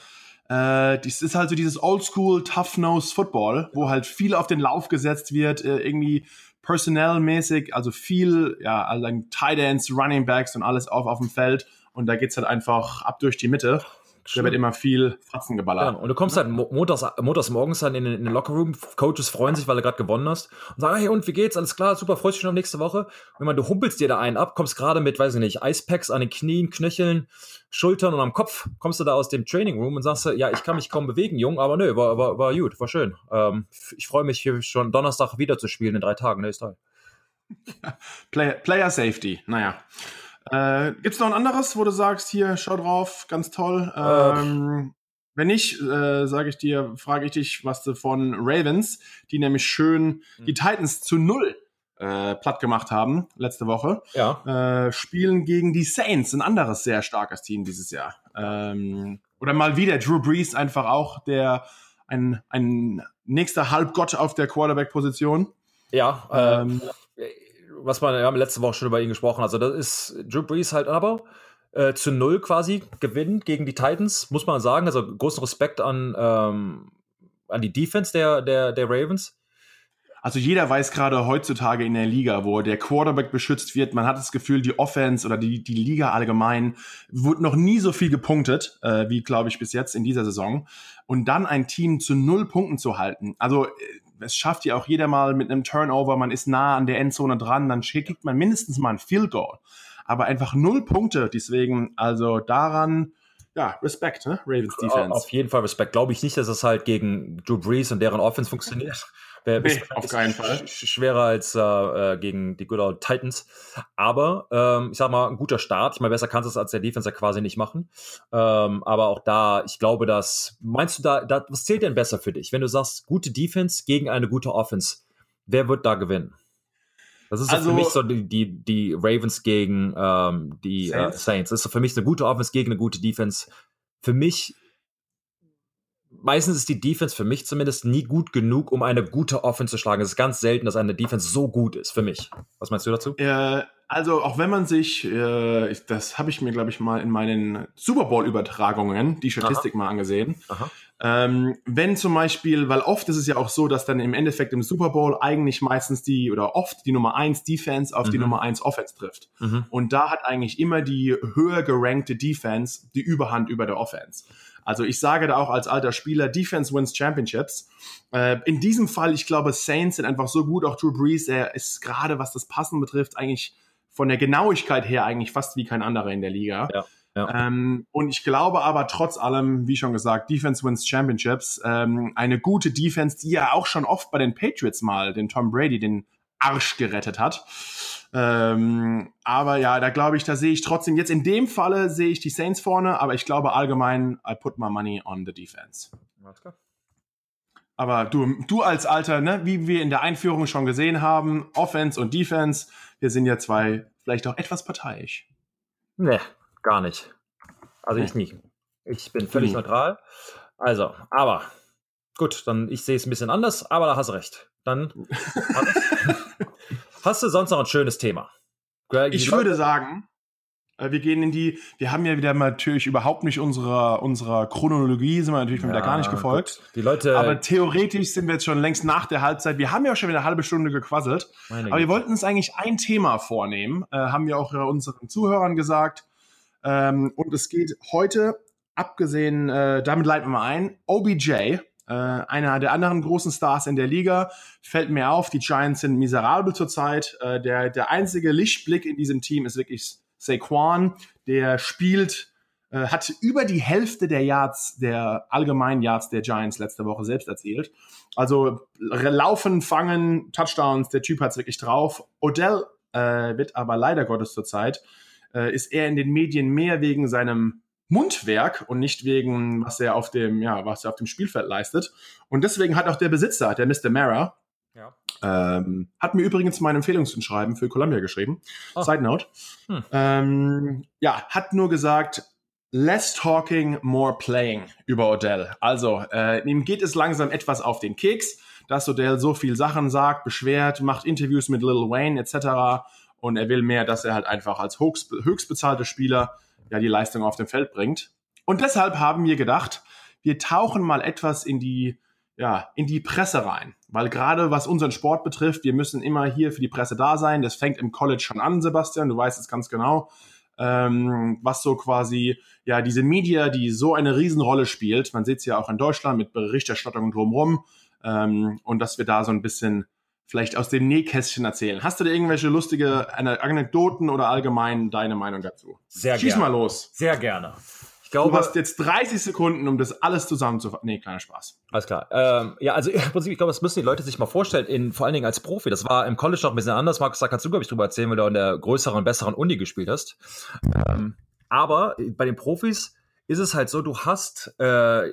Äh, das ist halt so dieses Oldschool Tough-Nose Football, wo halt viel auf den Lauf gesetzt wird, äh, irgendwie personellmäßig, also viel, ja, also Tight Ends, Running Backs und alles auf, auf dem Feld. Und da geht's halt einfach ab durch die Mitte. Da wird immer viel Fratzen geballert. Ja, und du kommst halt montags, montags morgens dann in, in den Lockerroom, Coaches freuen sich, weil du gerade gewonnen hast und sagen, hey, und wie geht's? Alles klar, super, freust dich schon auf nächste Woche. Und man, du humpelst dir da einen ab, kommst gerade mit, weiß ich nicht, Eispacks an den Knien, Knöcheln, Schultern und am Kopf, kommst du da aus dem Training Room und sagst, ja, ich kann mich kaum bewegen, Jung, aber nö, war, war, war gut, war schön. Ähm, ich freue mich hier schon Donnerstag wieder zu spielen in drei Tagen, ne, ist toll. (laughs) Player, Player Safety, naja. Äh, Gibt es noch ein anderes, wo du sagst, hier, schau drauf, ganz toll? Ähm, wenn nicht, äh, sage ich dir, frage ich dich, was du von Ravens, die nämlich schön hm. die Titans zu null äh, platt gemacht haben letzte Woche. Ja. Äh, spielen gegen die Saints, ein anderes sehr starkes Team dieses Jahr. Ähm, oder mal wieder Drew Brees einfach auch der ein, ein nächster Halbgott auf der Quarterback-Position. Ja, ähm, äh, was man, wir haben letzte Woche schon über ihn gesprochen, also das ist Drew Brees halt aber äh, zu null quasi gewinnt gegen die Titans, muss man sagen. Also großen Respekt an, ähm, an die Defense der, der, der Ravens. Also jeder weiß gerade heutzutage in der Liga, wo der Quarterback beschützt wird, man hat das Gefühl, die Offense oder die, die Liga allgemein wurde noch nie so viel gepunktet, äh, wie glaube ich bis jetzt in dieser Saison. Und dann ein Team zu null Punkten zu halten. Also äh, es schafft ja auch jeder mal mit einem Turnover, man ist nah an der Endzone dran, dann kriegt man mindestens mal ein Field Goal. Aber einfach null Punkte, deswegen, also daran, ja, Respekt, ne? Ravens Defense. Auf jeden Fall Respekt. Glaube ich nicht, dass es halt gegen Drew Brees und deren Offense funktioniert. (laughs) Wär, nee, ist, auf keinen Fall. Schwerer als äh, äh, gegen die Good Old Titans. Aber ähm, ich sag mal, ein guter Start. Ich meine, besser kannst du es als der Defense ja quasi nicht machen. Ähm, aber auch da, ich glaube, dass, meinst du da, da, was zählt denn besser für dich? Wenn du sagst, gute Defense gegen eine gute Offense, wer wird da gewinnen? Das ist also, für mich so die, die, die Ravens gegen ähm, die Saints. Äh, Saints. Das ist für mich eine gute Offense gegen eine gute Defense. Für mich meistens ist die Defense für mich zumindest nie gut genug, um eine gute Offense zu schlagen. Es ist ganz selten, dass eine Defense so gut ist für mich. Was meinst du dazu? Äh, also auch wenn man sich, äh, das habe ich mir, glaube ich, mal in meinen Super Bowl-Übertragungen, die Statistik Aha. mal angesehen. Ähm, wenn zum Beispiel, weil oft ist es ja auch so, dass dann im Endeffekt im Super Bowl eigentlich meistens die oder oft die Nummer 1 Defense auf mhm. die Nummer 1 Offense trifft. Mhm. Und da hat eigentlich immer die höher gerankte Defense die Überhand über der Offense. Also ich sage da auch als alter Spieler, Defense wins Championships. Äh, in diesem Fall, ich glaube, Saints sind einfach so gut, auch Drew Brees, er ist gerade, was das Passen betrifft, eigentlich von der Genauigkeit her eigentlich fast wie kein anderer in der Liga. Ja. Ja. Ähm, und ich glaube aber trotz allem, wie schon gesagt, Defense wins Championships. Ähm, eine gute Defense, die ja auch schon oft bei den Patriots mal den Tom Brady den Arsch gerettet hat. Ähm, aber ja, da glaube ich, da sehe ich trotzdem, jetzt in dem Falle sehe ich die Saints vorne, aber ich glaube allgemein, I put my money on the defense. Alles klar. Aber du, du als Alter, ne, wie wir in der Einführung schon gesehen haben, Offense und Defense, wir sind ja zwei vielleicht auch etwas parteiisch. Nee, gar nicht. Also nee. ich nicht. Ich bin völlig nee. neutral. Also, aber gut, dann ich sehe es ein bisschen anders, aber da hast du recht. Dann (laughs) hast du sonst noch ein schönes Thema. Ich würde sagen, äh, wir gehen in die, wir haben ja wieder natürlich überhaupt nicht unserer, unserer Chronologie, sind wir natürlich ja, wieder gar nicht gefolgt. Gut. Die Leute. Aber theoretisch sind wir jetzt schon längst nach der Halbzeit. Wir haben ja auch schon wieder eine halbe Stunde gequasselt. aber Güte. wir wollten uns eigentlich ein Thema vornehmen, äh, haben wir auch unseren Zuhörern gesagt. Ähm, und es geht heute, abgesehen, äh, damit leiten wir mal ein, OBJ, äh, einer der anderen großen Stars in der Liga, fällt mir auf, die Giants sind miserabel zurzeit. Äh, der, der einzige Lichtblick in diesem Team ist wirklich Saquon, der spielt, äh, hat über die Hälfte der Yards, der allgemeinen Yards der Giants letzte Woche selbst erzielt. Also laufen, fangen, Touchdowns, der Typ hat es wirklich drauf. Odell äh, wird aber leider Gottes zurzeit, äh, ist er in den Medien mehr wegen seinem Mundwerk und nicht wegen, was er auf dem, ja, was er auf dem Spielfeld leistet. Und deswegen hat auch der Besitzer, der Mr. Mara, ja. Ähm, hat mir übrigens mein Empfehlungsschreiben für Columbia geschrieben. Oh. Side note. Hm. Ähm, ja, hat nur gesagt, less talking, more playing über Odell. Also, äh, ihm geht es langsam etwas auf den Keks, dass Odell so viel Sachen sagt, beschwert, macht Interviews mit Lil Wayne etc. Und er will mehr, dass er halt einfach als höchst, höchstbezahlter Spieler ja die Leistung auf dem Feld bringt. Und deshalb haben wir gedacht, wir tauchen mal etwas in die ja, in die Presse rein. Weil gerade was unseren Sport betrifft, wir müssen immer hier für die Presse da sein. Das fängt im College schon an, Sebastian, du weißt es ganz genau. Ähm, was so quasi, ja, diese Media, die so eine Riesenrolle spielt. Man sieht es ja auch in Deutschland mit Berichterstattung drumherum. Ähm, und dass wir da so ein bisschen vielleicht aus dem Nähkästchen erzählen. Hast du da irgendwelche lustige Anekdoten oder allgemein deine Meinung dazu? Sehr Schieß gerne. mal los. Sehr gerne glaube, du hast jetzt 30 Sekunden, um das alles zusammenzufassen. Nee, kleiner Spaß. Alles klar. Ähm, ja, also (laughs) im Prinzip, ich glaube, das müssen die Leute sich mal vorstellen, in, vor allen Dingen als Profi. Das war im College noch ein bisschen anders. Markus, da kannst du, glaube ich, drüber erzählen, weil du in der größeren, besseren Uni gespielt hast. Ähm, aber bei den Profis ist es halt so, du hast äh,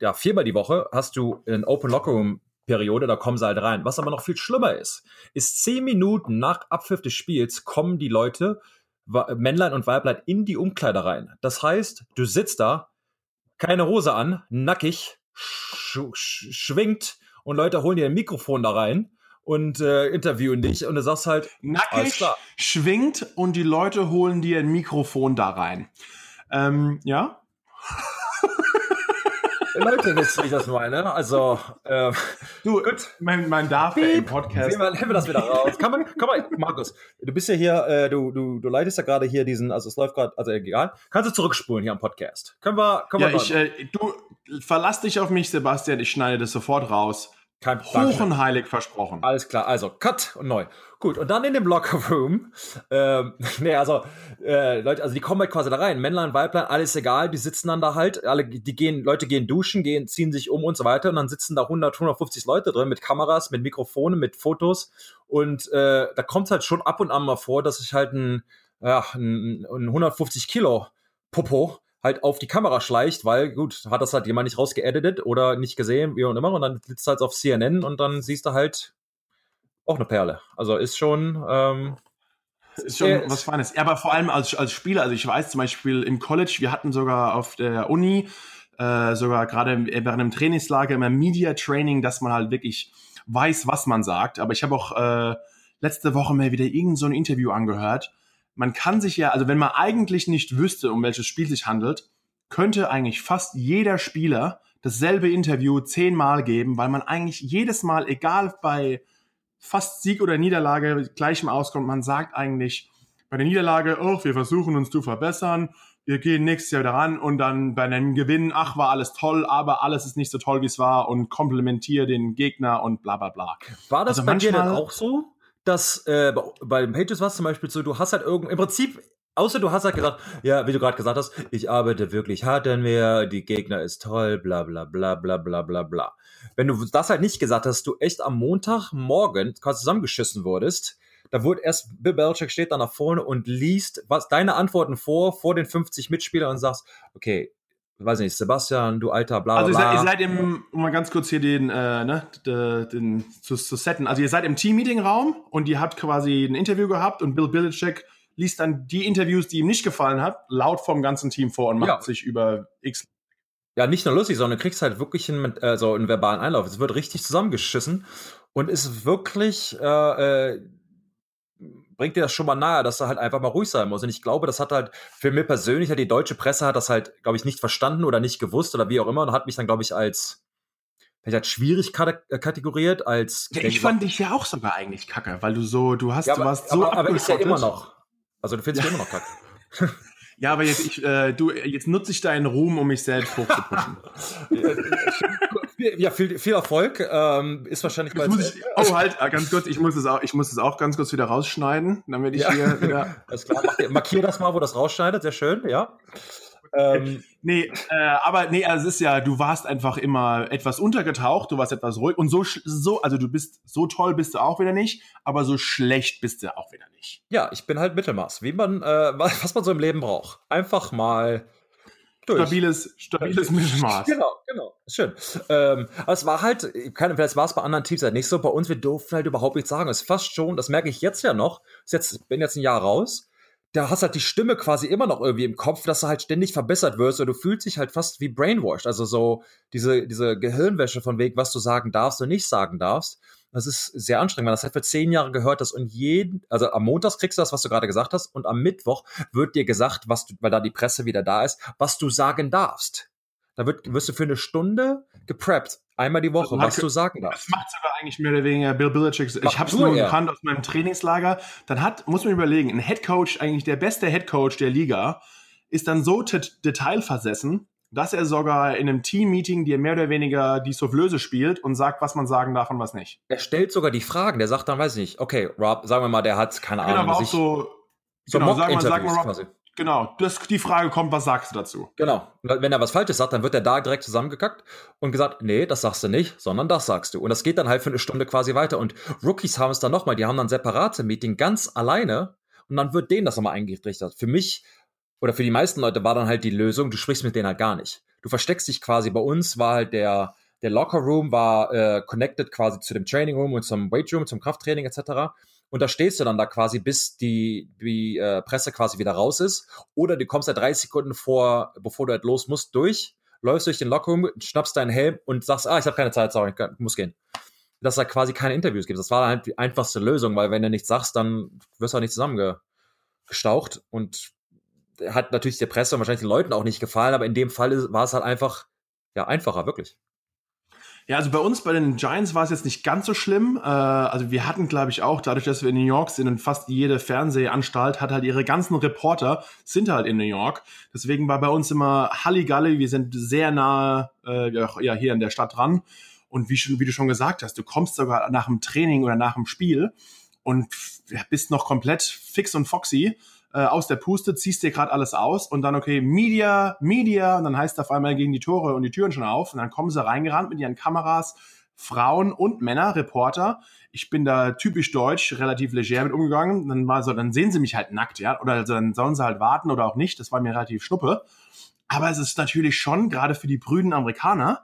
ja, viermal die Woche hast du einen Open Locker Room Periode, da kommen sie halt rein. Was aber noch viel schlimmer ist, ist zehn Minuten nach Abpfiff des Spiels kommen die Leute Männlein und Weiblein in die Umkleider rein. Das heißt, du sitzt da, keine Hose an, nackig, sch sch schwingt und Leute holen dir ein Mikrofon da rein und äh, interviewen dich und du sagst halt nackig, schwingt und die Leute holen dir ein Mikrofon da rein. Ähm, ja. Leute wissen, wie ich das meine. Also, äh, du, gut. Man, man darf ja im Podcast. Nehmen wir, das wieder raus. Kann man, kann man, Markus, du bist ja hier, äh, du, du, du leitest ja gerade hier diesen, also es läuft gerade, also egal. Kannst du zurückspulen hier am Podcast? Können wir, können wir. Ja, ich, äh, du verlass dich auf mich, Sebastian. Ich schneide das sofort raus. Kein Hoch und heilig versprochen. Alles klar, also Cut und neu. Gut, und dann in dem Locker Room, ähm, (laughs) nee, also äh, Leute, also die kommen halt quasi da rein, Männlein, Weiblein, alles egal, die sitzen dann da halt, alle, die gehen, Leute gehen duschen, gehen, ziehen sich um und so weiter und dann sitzen da 100, 150 Leute drin mit Kameras, mit Mikrofonen, mit Fotos und äh, da kommt halt schon ab und an mal vor, dass ich halt ein, ja, ein, ein 150 Kilo Popo halt auf die Kamera schleicht, weil gut, hat das halt jemand nicht rausgeeditet oder nicht gesehen, wie auch immer, und dann sitzt halt auf CNN und dann siehst du halt auch eine Perle. Also ist schon. Ähm, ist schon äh, was Feines. Ja, aber vor allem als, als Spieler, also ich weiß zum Beispiel im College, wir hatten sogar auf der Uni, äh, sogar gerade während einem Trainingslager immer Media Training, dass man halt wirklich weiß, was man sagt. Aber ich habe auch äh, letzte Woche mal wieder irgend so ein Interview angehört man kann sich ja, also wenn man eigentlich nicht wüsste, um welches Spiel sich handelt, könnte eigentlich fast jeder Spieler dasselbe Interview zehnmal geben, weil man eigentlich jedes Mal, egal bei fast Sieg oder Niederlage, gleichem auskommt, man sagt eigentlich bei der Niederlage, oh, wir versuchen uns zu verbessern, wir gehen nächstes Jahr wieder ran und dann bei einem Gewinn, ach, war alles toll, aber alles ist nicht so toll, wie es war und komplementiere den Gegner und bla bla bla. War das also bei manchmal, dir denn auch so? Dass äh, bei den Pages war es zum Beispiel so, du hast halt irgend im Prinzip Außer du hast halt gesagt, ja, wie du gerade gesagt hast, ich arbeite wirklich hart an mir, die Gegner ist toll, bla bla bla bla bla bla bla. Wenn du das halt nicht gesagt hast, du echt am Montagmorgen quasi zusammengeschissen wurdest, da wurde erst Bill Belichick steht da nach vorne und liest was deine Antworten vor, vor den 50 Mitspielern und sagst, okay, weiß nicht, Sebastian, du alter bla bla. Also ihr seid, ihr seid im, um mal ganz kurz hier den, äh, ne, den, den zu, zu setten. Also ihr seid im Team-Meeting-Raum und ihr habt quasi ein Interview gehabt und Bill Belichick liest dann die Interviews, die ihm nicht gefallen hat, laut vom ganzen Team vor und macht Ja. sich über X. ja, nicht nur lustig, sondern du kriegst halt wirklich einen, äh, so einen verbalen Einlauf. Es wird richtig zusammengeschissen und ist wirklich, äh, äh, bringt dir das schon mal nahe, dass du halt einfach mal ruhig sein musst. Und ich glaube, das hat halt für mich persönlich, halt die deutsche Presse hat das halt, glaube ich, nicht verstanden oder nicht gewusst oder wie auch immer und hat mich dann, glaube ich, als vielleicht als schwierig äh, kategoriert, als Ja, ich fand dich ja auch sogar eigentlich kacke, weil du so, du hast, ja, du aber, warst so aber, aber ist ja immer noch. Also du findest mich immer noch kacke. (laughs) Ja, aber jetzt, ich, äh, du, jetzt nutze ich deinen Ruhm, um mich selbst hochzupushen. (laughs) ja, viel, viel Erfolg. Ähm, ist wahrscheinlich muss ich, oh, halt, äh, ganz kurz, ich muss es auch, ich muss es auch ganz kurz wieder rausschneiden, damit ich Ja. hier wieder. (laughs) Alles klar, markier das mal, wo das rausschneidet, sehr schön, ja. Ähm, Nee, äh, aber nee, also es ist ja, du warst einfach immer etwas untergetaucht, du warst etwas ruhig und so, so, also du bist, so toll bist du auch wieder nicht, aber so schlecht bist du auch wieder nicht. ja, ich bin halt Mittelmaß, wie man, äh, was man so im Leben braucht. Einfach mal durch. Stabiles, stabiles Mittelmaß. Genau, genau. Schön. Ähm, aber es war halt, keine, vielleicht war es bei anderen Teams halt nicht so. Bei uns, wir durften halt überhaupt nichts sagen. Es ist fast schon, das merke ich jetzt ja noch. Ist jetzt, bin jetzt ein Jahr raus. Da hast halt die Stimme quasi immer noch irgendwie im Kopf, dass du halt ständig verbessert wirst. Oder du fühlst dich halt fast wie brainwashed. Also so diese, diese Gehirnwäsche von Weg, was du sagen darfst und nicht sagen darfst. Das ist sehr anstrengend, weil das halt für zehn Jahre gehört hast und jeden, also am Montag kriegst du das, was du gerade gesagt hast, und am Mittwoch wird dir gesagt, was du, weil da die Presse wieder da ist, was du sagen darfst. Da wird, wirst du für eine Stunde gepreppt. Einmal die Woche, was hat- du sagen Das darfst. macht sogar eigentlich mehr oder weniger Bill Belichick. Ich habe es nur gekannt aus meinem Trainingslager. Dann hat, muss man überlegen, ein Headcoach, eigentlich der beste Headcoach der Liga, ist dann so detailversessen, dass er sogar in einem Team-Meeting dir mehr oder weniger die Soufflöse spielt und sagt, was man sagen darf und was nicht. Er stellt sogar die Fragen. Der sagt dann, weiß ich nicht, okay, Rob, sagen wir mal, der hat, keine Genau, Ahnung, aber auch so, so genau, sag mal, sag Mock-Interviews mal, Rob, quasi. genau, das, die Frage kommt, was sagst du dazu? Genau. Wenn er was Falsches sagt, dann wird er da direkt zusammengekackt und gesagt, nee, das sagst du nicht, sondern das sagst du. Und das geht dann halt für eine Stunde quasi weiter. Und Rookies haben es dann nochmal, die haben dann separate Meeting ganz alleine und dann wird denen das nochmal eingerichtet. Für mich oder für die meisten Leute war dann halt die Lösung, du sprichst mit denen halt gar nicht. Du versteckst dich quasi. Bei uns war halt der, der Locker Room war äh, connected quasi zu dem Training Room und zum Weight Room, zum Krafttraining etc. Und da stehst du dann da quasi, bis die, die äh, Presse quasi wieder raus ist. Oder du kommst da 30 Sekunden vor, bevor du halt los musst, durch, läufst durch den Lockerroom, schnappst deinen Helm und sagst, ah, ich habe keine Zeit, sorry, ich muss gehen. Dass da quasi keine Interviews gibt. Das war halt die einfachste Lösung, weil wenn du nichts sagst, dann wirst du auch nicht zusammengestaucht. Und hat natürlich der Presse und wahrscheinlich den Leuten auch nicht gefallen, aber in dem Fall war es halt einfach, ja, einfacher, wirklich. Ja, also bei uns, bei den Giants war es jetzt nicht ganz so schlimm. Äh, also wir hatten, glaube ich, auch, dadurch, dass wir in New York sind und fast jede Fernsehanstalt hat halt ihre ganzen Reporter, sind halt in New York. Deswegen war bei uns immer Halligalli, wir sind sehr nahe äh, ja, hier in der Stadt dran. Und wie, schon, wie du schon gesagt hast, du kommst sogar nach dem Training oder nach dem Spiel und bist noch komplett fix und foxy äh, aus der Puste, ziehst dir gerade alles aus und dann, okay, Media, Media, und dann heißt auf einmal gegen die Tore und die Türen schon auf und dann kommen sie reingerannt mit ihren Kameras, Frauen und Männer, Reporter. Ich bin da typisch deutsch, relativ leger mit umgegangen. Dann war so, dann sehen sie mich halt nackt, ja, oder also dann sollen sie halt warten oder auch nicht. Das war mir relativ schnuppe. Aber es ist natürlich schon, gerade für die brüden Amerikaner,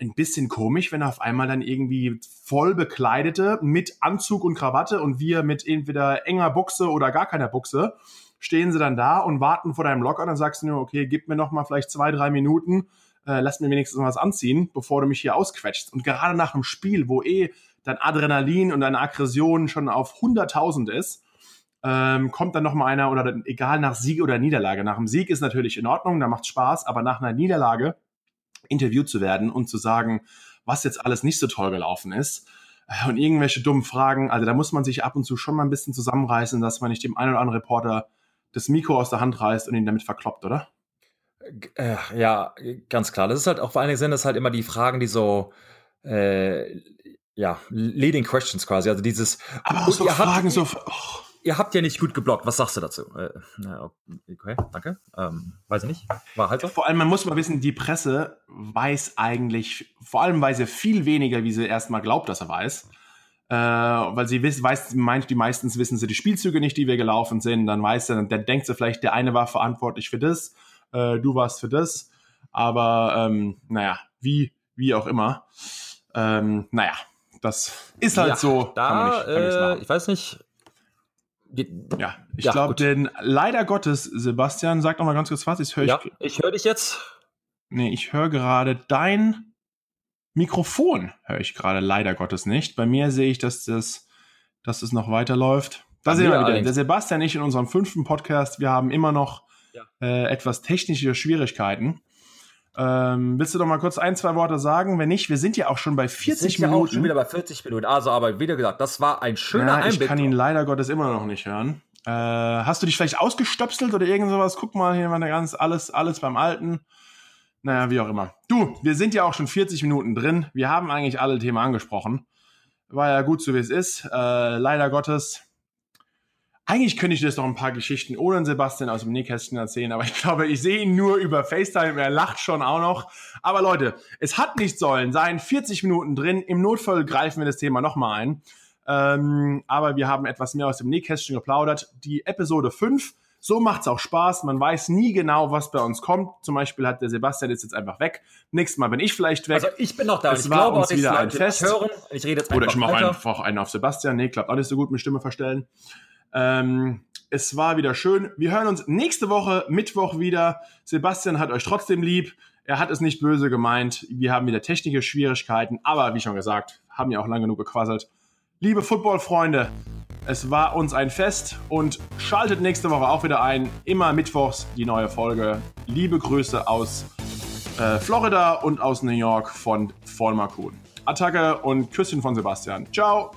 ein bisschen komisch, wenn auf einmal dann irgendwie voll bekleidete mit Anzug und Krawatte und wir mit entweder enger Buchse oder gar keiner Buchse stehen sie dann da und warten vor deinem Locker. Dann sagst du nur, okay, gib mir noch mal vielleicht zwei, drei Minuten, äh, lass mir wenigstens was anziehen, bevor du mich hier ausquetschst. Und gerade nach einem Spiel, wo eh dein Adrenalin und deine Aggression schon auf 100.000 ist, ähm, kommt dann noch mal einer oder egal nach Sieg oder Niederlage. Nach dem Sieg ist natürlich in Ordnung, da macht Spaß, aber nach einer Niederlage interviewt zu werden und zu sagen, was jetzt alles nicht so toll gelaufen ist äh, und irgendwelche dummen Fragen, also da muss man sich ab und zu schon mal ein bisschen zusammenreißen, dass man nicht dem einen oder anderen Reporter das Mikro aus der Hand reißt und ihn damit verkloppt, oder? Äh, ja, ganz klar. Das ist halt auch vor allen Dingen sind das halt immer die Fragen, die so äh, ja, leading questions quasi. Also dieses Aber auch Und so ihr habt- Fragen so, oh, ihr habt ja nicht gut geblockt. Was sagst du dazu? Äh, okay, danke. Ähm, weiß ich nicht. War halt so. Vor allem, man muss mal wissen, die Presse weiß eigentlich, vor allem weiß er viel weniger, wie sie erstmal glaubt, dass er weiß. Äh, weil sie wiss, weiß, meint, die meistens wissen sie die Spielzüge nicht, die wir gelaufen sind. Dann weiß er, dann denkt sie vielleicht, der eine war verantwortlich für das, äh, du warst für das. Aber ähm, naja, wie, wie auch immer. Ähm, naja, das ist halt Ja, so. Da, kann man nicht, kann äh, ich weiß nicht. Ja, ich Ja, glaube, denn leider Gottes, Sebastian, sag noch mal ganz kurz was. Ich höre ja, ich höre dich jetzt. nee, ich höre gerade dein Mikrofon, höre ich gerade leider Gottes nicht. Bei mir sehe ich, dass das, dass das noch weiterläuft. Da sehen wir wieder. allerdings. Der Sebastian und ich in unserem fünften Podcast, wir haben immer noch Ja. äh, etwas technische Schwierigkeiten. Ähm, willst du doch mal kurz ein, zwei Worte sagen? Wenn nicht, wir sind ja auch schon bei 40 Wir sind ja auch Minuten. schon wieder bei 40 Minuten. Also, aber wieder gesagt, das war ein schöner ja, ich Einblick. kann ihn leider Gottes immer noch nicht hören. Äh, hast du dich vielleicht ausgestöpselt oder irgend sowas? Guck mal, hier war ganz alles, alles beim Alten. Naja, wie auch immer. Du, wir sind ja auch schon 40 Minuten drin. Wir haben eigentlich alle Themen angesprochen. War ja gut so, wie es ist. Äh, leider Gottes. Eigentlich könnte ich dir jetzt noch ein paar Geschichten ohne Sebastian aus dem Nähkästchen erzählen, aber ich glaube, ich sehe ihn nur über FaceTime. Er lacht schon auch noch. Aber Leute, es hat nicht sollen sein. 40 Minuten drin. Im Notfall greifen wir das Thema nochmal ein. Ähm, aber wir haben etwas mehr aus dem Nähkästchen geplaudert. Die Episode 5. So macht's auch Spaß. Man weiß nie genau, was bei uns kommt. Zum Beispiel hat der Sebastian jetzt, jetzt einfach weg. Nächstes Mal bin ich vielleicht weg. Also, ich bin noch da. Es ich war glaube uns wieder ein Fest. hören. Ich rede jetzt Oder ich mache einfach einen auf Sebastian. Nee, klappt auch nicht so gut mit Stimme verstellen. Ähm, es war wieder schön. Wir hören uns nächste Woche, Mittwoch wieder. Sebastian hat euch trotzdem lieb. Er hat es nicht böse gemeint. Wir haben wieder technische Schwierigkeiten. Aber wie schon gesagt, haben ja auch lange genug gequasselt. Liebe Football-Freunde, es war uns ein Fest und schaltet nächste Woche auch wieder ein. Immer mittwochs die neue Folge. Liebe Grüße aus äh, Florida und aus New York von Vollmer Kuhn. Attacke und Küsschen von Sebastian. Ciao.